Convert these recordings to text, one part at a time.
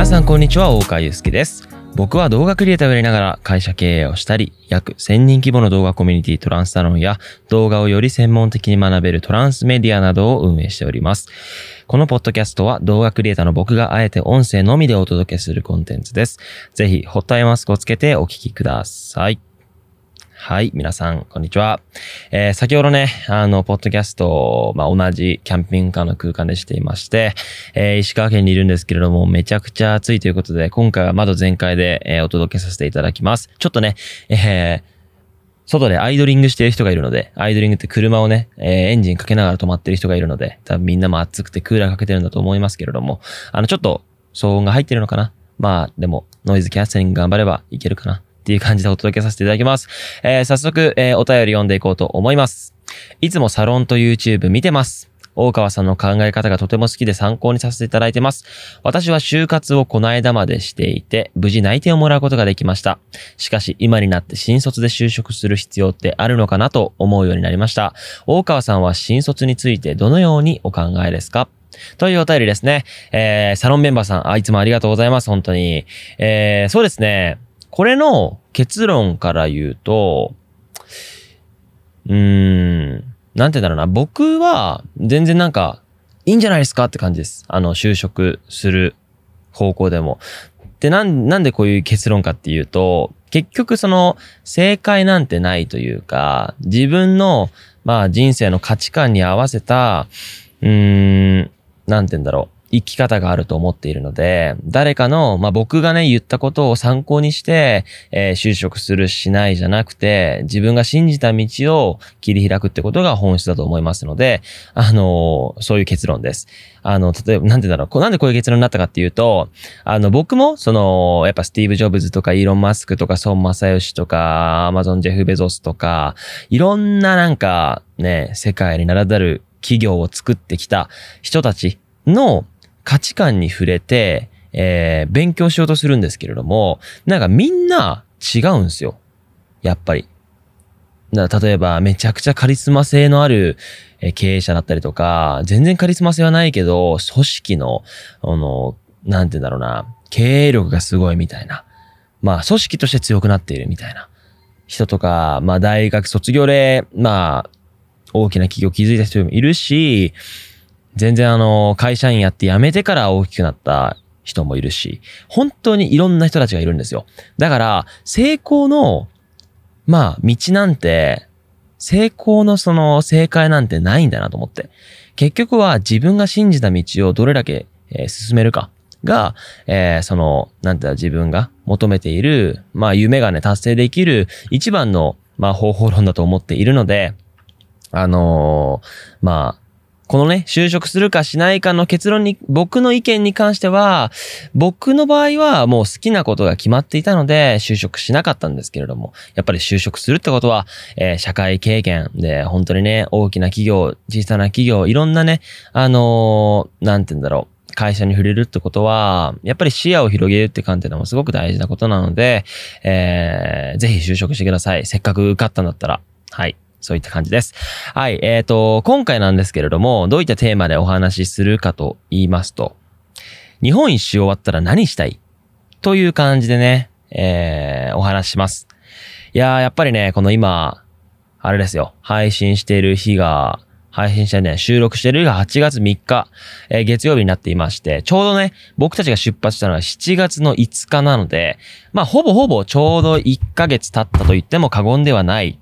皆さんこんにちは大川祐介です。僕は動画クリエイターをやりながら会社経営をしたり約1000人規模の動画コミュニティトランスサロンや動画をより専門的に学べるトランスメディアなどを運営しております。このポッドキャストは動画クリエイターの僕があえて音声のみでお届けするコンテンツです。ぜひホットアイマスクをつけてお聴きください。はい、皆さん、こんにちは。えー、先ほどね、あの、ポッドキャストまあ、同じキャンピングカーの空間でしていまして、えー、石川県にいるんですけれども、めちゃくちゃ暑いということで、今回は窓全開で、えー、お届けさせていただきます。ちょっとね、えー、外でアイドリングしてる人がいるので、アイドリングって車をね、えー、エンジンかけながら止まってる人がいるので、多分みんなも暑くてクーラーかけてるんだと思いますけれども、あの、ちょっと騒音が入ってるのかなまあ、でも、ノイズキャンセリング頑張ればいけるかなっていう感じでお届けさせていただきます。えー、早速、えー、お便り読んでいこうと思います。いつもサロンと YouTube 見てます。大川さんの考え方がとても好きで参考にさせていただいてます。私は就活をこの間までしていて、無事内定をもらうことができました。しかし、今になって新卒で就職する必要ってあるのかなと思うようになりました。大川さんは新卒についてどのようにお考えですか？というお便りですね。えー、サロンメンバーさん、あ、いつもありがとうございます、本当に。えー、そうですね。これの結論から言うと、うーん、なんて言うんだろうな。僕は全然なんか、いいんじゃないですかって感じです。あの、就職する方向でも。で、なん、なんでこういう結論かっていうと、結局その、正解なんてないというか、自分の、まあ人生の価値観に合わせた、うーん、なんて言うんだろう。生き方があると思っているので、誰かの、まあ、僕がね、言ったことを参考にして、えー、就職するしないじゃなくて、自分が信じた道を切り開くってことが本質だと思いますので、あのー、そういう結論です。あの、例えば、なんてだろう、なんでこういう結論になったかっていうと、あの、僕も、その、やっぱスティーブ・ジョブズとかイーロン・マスクとか孫正義とか、アマゾン・ジェフ・ベゾスとか、いろんななんか、ね、世界に名だたる企業を作ってきた人たちの価値観に触れて、えー、勉強しようとするんですけれども、なんかみんな違うんですよ。やっぱり。だ例えば、めちゃくちゃカリスマ性のある経営者だったりとか、全然カリスマ性はないけど、組織の、あの、なんて言うんだろうな、経営力がすごいみたいな。まあ、組織として強くなっているみたいな人とか、まあ、大学卒業で、まあ、大きな企業を築いた人もいるし、全然あの、会社員やって辞めてから大きくなった人もいるし、本当にいろんな人たちがいるんですよ。だから、成功の、まあ、道なんて、成功のその正解なんてないんだなと思って。結局は自分が信じた道をどれだけ、えー、進めるかが、えー、その、なんて自分が求めている、まあ夢がね、達成できる一番の、まあ方法論だと思っているので、あのー、まあ、このね、就職するかしないかの結論に、僕の意見に関しては、僕の場合はもう好きなことが決まっていたので、就職しなかったんですけれども、やっぱり就職するってことは、えー、社会経験で、本当にね、大きな企業、小さな企業、いろんなね、あのー、なんて言うんだろう。会社に触れるってことは、やっぱり視野を広げるって観点でもすごく大事なことなので、えー、ぜひ就職してください。せっかく受かったんだったら。はい。そういった感じです。はい。えっ、ー、と、今回なんですけれども、どういったテーマでお話しするかと言いますと、日本一周終わったら何したい？という感じでね、えー、お話しします。いやー、やっぱりね、この今、あれですよ、配信している日が、配信してね、収録してる日が8月3日、えー、月曜日になっていまして、ちょうどね、僕たちが出発したのは7月の5日なので、まあ、ほぼほぼちょうど1ヶ月経ったと言っても過言ではない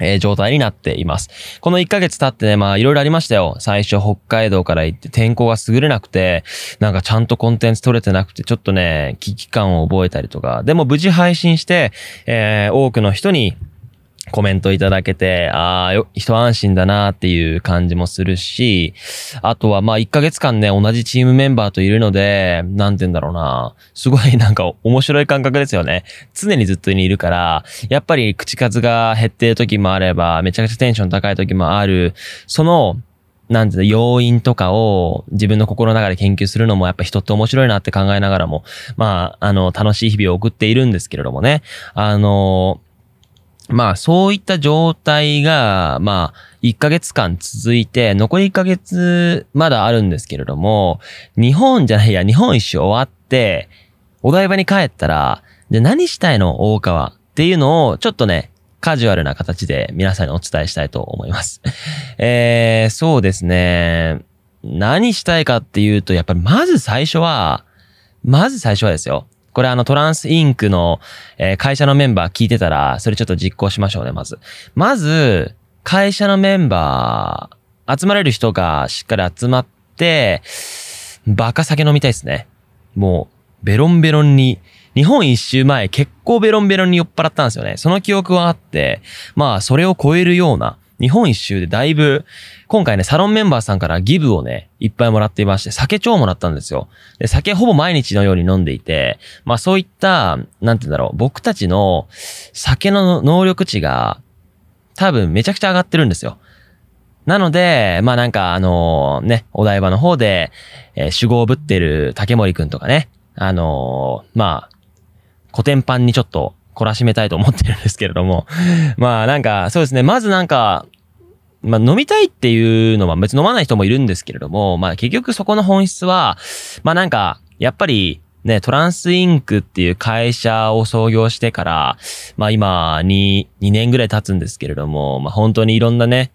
えー、状態になっています。この1ヶ月経ってね、まあいろいろありましたよ。最初北海道から行って天候が優れなくて、なんかちゃんとコンテンツ取れてなくて、ちょっとね、危機感を覚えたりとか、でも無事配信して、えー、多くの人にコメントいただけて、ああ、一安心だなっていう感じもするし、あとはまあ1ヶ月間ね、同じチームメンバーといるので、なんて言うんだろうな。すごいなんか面白い感覚ですよね。常にずっとにいるから、やっぱり口数が減っている時もあれば、めちゃくちゃテンション高い時もある。その、なんていうの、要因とかを自分の心の中で研究するのもやっぱ人って面白いなって考えながらも、まあ、あの、楽しい日々を送っているんですけれどもね。あの、まあ、そういった状態が、まあ、1ヶ月間続いて、残り1ヶ月まだあるんですけれども、日本じゃないや、日本一周終わって、、お台場に帰ったら、で、何したいの大川っていうのを、ちょっとね、カジュアルな形で皆さんにお伝えしたいと思います。えー、そうですね。何したいかっていうと、やっぱりまず最初は、まず最初はですよ。これあのトランスインクの、え、会社のメンバー聞いてたら、それちょっと実行しましょうね、まず。まず、会社のメンバー、集まれる人がしっかり集まって、バカ酒飲みたいですね。もう、ベロンベロンに、日本一周前結構ベロンベロンに酔っ払ったんですよね。その記憶はあって、まあそれを超えるような、日本一周でだいぶ、今回ね、サロンメンバーさんからギブをね、いっぱいもらっていまして、酒超もらったんですよ。で、酒ほぼ毎日のように飲んでいて、まあそういった、なんて言うんだろう、僕たちの酒の能力値が多分めちゃくちゃ上がってるんですよ。なので、まあなんかあのね、お台場の方で、えー、守護をぶってる竹森くんとかね、あのー、まあ、古典版にちょっと懲らしめたいと思ってるんですけれども、まあなんかそうですね、まずなんか、まあ飲みたいっていうのは別に飲まない人もいるんですけれども、まあ結局そこの本質は、まあなんか、やっぱりね、トランスインクっていう会社を創業してから、まあ今2、2年ぐらい経つんですけれども、まあ本当にいろんなね、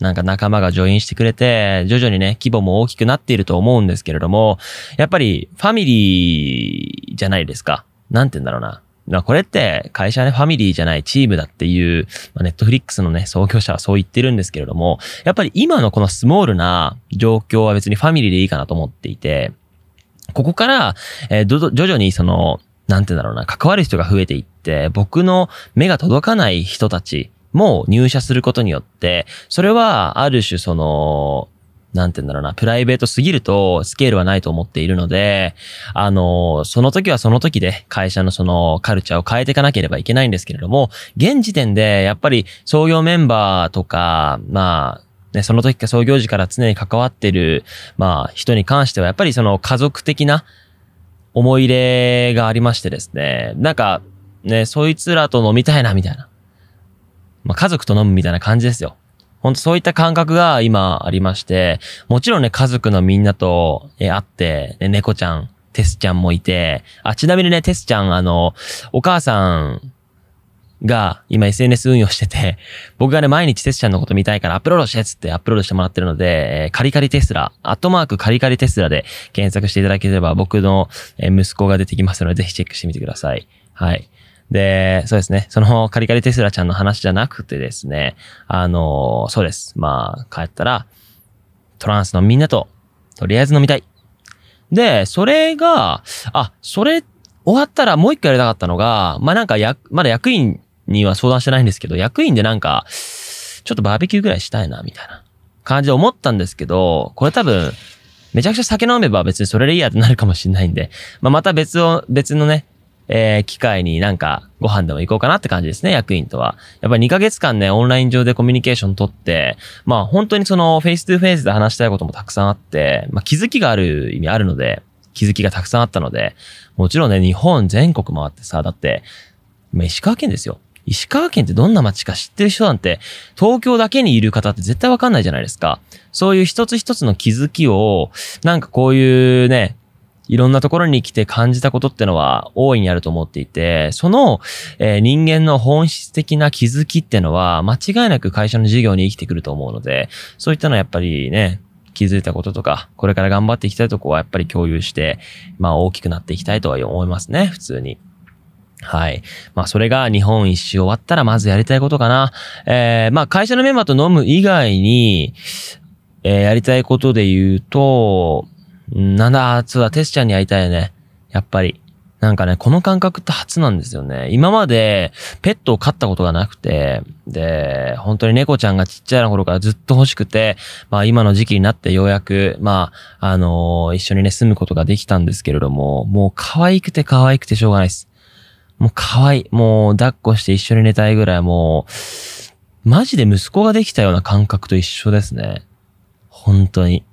なんか仲間がジョインしてくれて、徐々にね、規模も大きくなっていると思うんですけれども、やっぱりファミリーじゃないですか。なんて言うんだろうな。まあこれって会社ね、ファミリーじゃないチームだっていう、まあ、ネットフリックスのね、創業者はそう言ってるんですけれども、やっぱり今のこのスモールな状況は別にファミリーでいいかなと思っていて、ここから、えー、徐々にその、なんてんだろうな、関わる人が増えていって、僕の目が届かない人たちも入社することによって、それはある種その、なんて言うんだろうな、プライベートすぎるとスケールはないと思っているので、あの、その時はその時で会社のそのカルチャーを変えていかなければいけないんですけれども、現時点でやっぱり創業メンバーとか、まあ、ね、その時か創業時から常に関わってる、まあ、人に関しては、やっぱりその家族的な思い入れがありましてですね、なんか、ね、そいつらと飲みたいな、みたいな。まあ、家族と飲むみたいな感じですよ。ほんとそういった感覚が今ありまして、もちろんね、家族のみんなと、え、会って、ね、猫ちゃん、テスちゃんもいて、あ、ちなみにね、テスちゃん、あの、お母さんが今 SNS 運用してて、僕がね、毎日テスちゃんのこと見たいからアップロードしてっつってアップロードしてもらってるので、えー、カリカリテスラ、アットマークカリカリテスラで検索していただければ僕の息子が出てきますので、ぜひチェックしてみてください。はい。で、そうですね。そのカリカリテスラちゃんの話じゃなくてですね、あの、そうです。まあ、帰ったら、トランスのみんなと、とりあえず飲みたい。で、それが、あ、それ終わったらもう一回やりたかったのが、まあなんかや、まだ役員には相談してないんですけど、役員でなんか、ちょっとバーベキューぐらいしたいな、みたいな感じで思ったんですけど、これ多分、めちゃくちゃ酒飲めば別にそれでいいやってなるかもしれないんで、まあ、また別を、別のね、えー、機会になんかご飯でも行こうかなって感じですね、役員とは。やっぱり2ヶ月間ね、オンライン上でコミュニケーション取って、まあ本当にその face to face で話したいこともたくさんあって、まあ気づきがある意味あるので、気づきがたくさんあったので、もちろんね、日本全国回ってさ、だって、まあ、石川県ですよ。石川県ってどんな街か知ってる人なんて、東京だけにいる方って絶対わかんないじゃないですか。そういう一つ一つの気づきを、なんかこういうね、いろんなところに来て感じたことってのは大いにあると思っていて、その、えー、人間の本質的な気づきってのは間違いなく会社の事業に生きてくると思うので、そういったのはやっぱりね、気づいたこととか、これから頑張っていきたいとこはやっぱり共有して、まあ大きくなっていきたいとは思いますね、普通に。はい。まあ、それが日本一周終わったらまずやりたいことかな。えー、まあ、会社のメンバーと飲む以外に、えー、やりたいことで言うと、なんだ、そうだ、テスちゃんに会いたいよね。やっぱり。なんかね、この感覚って初なんですよね。今までペットを飼ったことがなくて、で、本当に猫ちゃんがちっちゃいな頃からずっと欲しくて、まあ今の時期になってようやく、まあ、あのー、一緒にね、住むことができたんですけれども、もう可愛くて可愛くてしょうがないです。もう可愛い。もう抱っこして一緒に寝たいぐらいもう、マジで息子ができたような感覚と一緒ですね。本当に。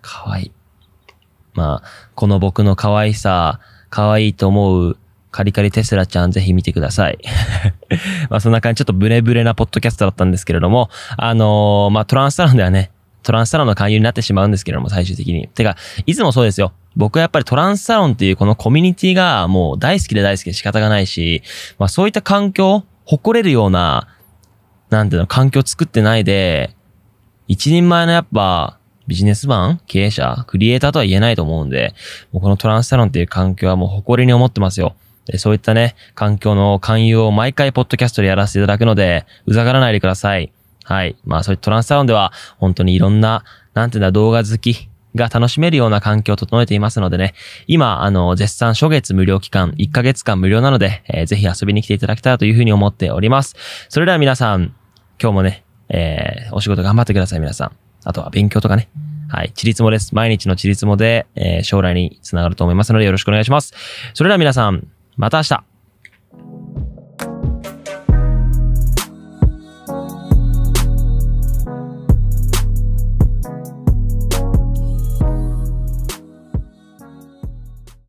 可愛い。まあ、この僕の可愛さ、可愛いと思うカリカリテスラちゃんぜひ見てください。まあそんな感じ、ちょっとブレブレなポッドキャストだったんですけれども、あのー、まあトランスサロンではね、トランスサロンの勧誘になってしまうんですけれども、最終的に。てか、いつもそうですよ。僕はやっぱりトランスサロンっていうこのコミュニティがもう大好きで大好きで仕方がないし、まあそういった環境、誇れるような、なんていうの、環境作ってないで、一人前のやっぱビジネスマン経営者クリエイターとは言えないと思うんで、もうこのトランスサロンっていう環境はもう誇りに思ってますよ。そういったね、環境の勧誘を毎回ポッドキャストでやらせていただくので、うざがらないでください。はい。まあそういったトランスサロンでは、本当にいろんな、なんていうんだ、動画好き、が楽しめるような環境を整えていますのでね、今、あの、絶賛初月無料期間、1ヶ月間無料なので、えー、ぜひ遊びに来ていただけたらというふうに思っております。それでは皆さん、今日もね、えー、お仕事頑張ってください、皆さん。あとは勉強とかね。はい。ちりつもです。毎日のちりつもで、えー、将来につながると思いますのでよろしくお願いします。それでは皆さん、また明日